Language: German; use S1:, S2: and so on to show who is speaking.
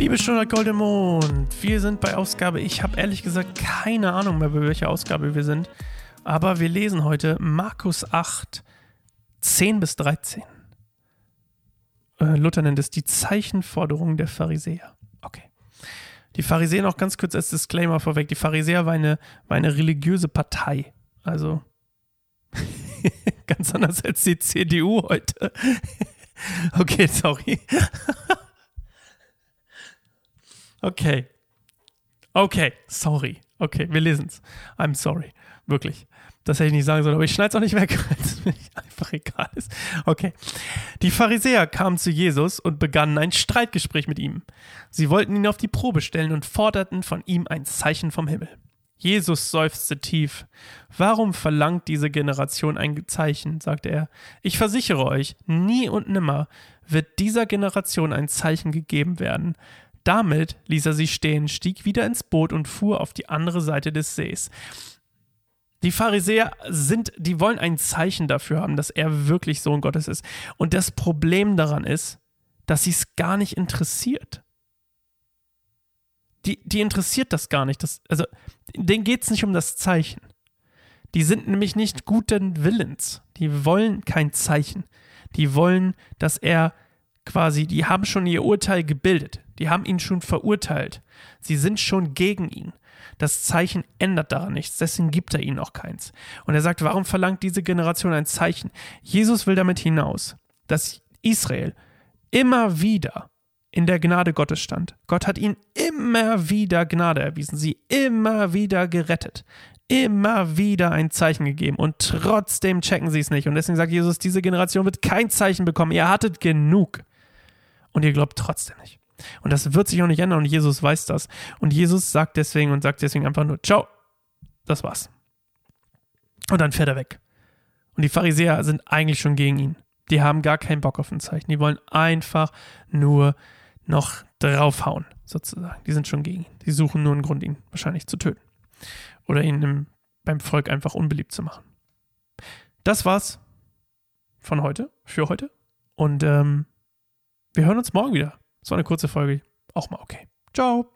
S1: Bibelstunde Golden Mond. Wir sind bei Ausgabe, ich habe ehrlich gesagt keine Ahnung mehr, bei welcher Ausgabe wir sind. Aber wir lesen heute Markus 8, 10 bis 13. Äh, Luther nennt es die Zeichenforderung der Pharisäer. Okay. Die Pharisäer noch ganz kurz als Disclaimer vorweg. Die Pharisäer war eine, war eine religiöse Partei. Also ganz anders als die CDU heute. okay, sorry. Okay. Okay, sorry. Okay, wir lesen es. I'm sorry. Wirklich. Das hätte ich nicht sagen sollen, aber ich schneide es auch nicht weg, weil es mir einfach egal ist. Okay. Die Pharisäer kamen zu Jesus und begannen ein Streitgespräch mit ihm. Sie wollten ihn auf die Probe stellen und forderten von ihm ein Zeichen vom Himmel. Jesus seufzte tief. Warum verlangt diese Generation ein Zeichen? sagte er. Ich versichere euch, nie und nimmer wird dieser Generation ein Zeichen gegeben werden. Damit ließ er sie stehen, stieg wieder ins Boot und fuhr auf die andere Seite des Sees. Die Pharisäer sind, die wollen ein Zeichen dafür haben, dass er wirklich Sohn Gottes ist. Und das Problem daran ist, dass sie es gar nicht interessiert. Die, die interessiert das gar nicht. Das, also, denen geht es nicht um das Zeichen. Die sind nämlich nicht guten Willens. Die wollen kein Zeichen. Die wollen, dass er quasi, die haben schon ihr Urteil gebildet. Die haben ihn schon verurteilt. Sie sind schon gegen ihn. Das Zeichen ändert daran nichts, deswegen gibt er ihnen auch keins. Und er sagt, warum verlangt diese Generation ein Zeichen? Jesus will damit hinaus, dass Israel immer wieder in der Gnade Gottes stand. Gott hat ihnen immer wieder Gnade erwiesen, sie immer wieder gerettet, immer wieder ein Zeichen gegeben und trotzdem checken sie es nicht. Und deswegen sagt Jesus, diese Generation wird kein Zeichen bekommen. Ihr hattet genug. Und ihr glaubt trotzdem nicht. Und das wird sich auch nicht ändern und Jesus weiß das. Und Jesus sagt deswegen und sagt deswegen einfach nur, ciao, das war's. Und dann fährt er weg. Und die Pharisäer sind eigentlich schon gegen ihn. Die haben gar keinen Bock auf ein Zeichen. Die wollen einfach nur noch draufhauen, sozusagen. Die sind schon gegen ihn. Die suchen nur einen Grund, ihn wahrscheinlich zu töten. Oder ihn im, beim Volk einfach unbeliebt zu machen. Das war's von heute, für heute. Und ähm, wir hören uns morgen wieder. War eine kurze Folge. Auch mal okay. Ciao.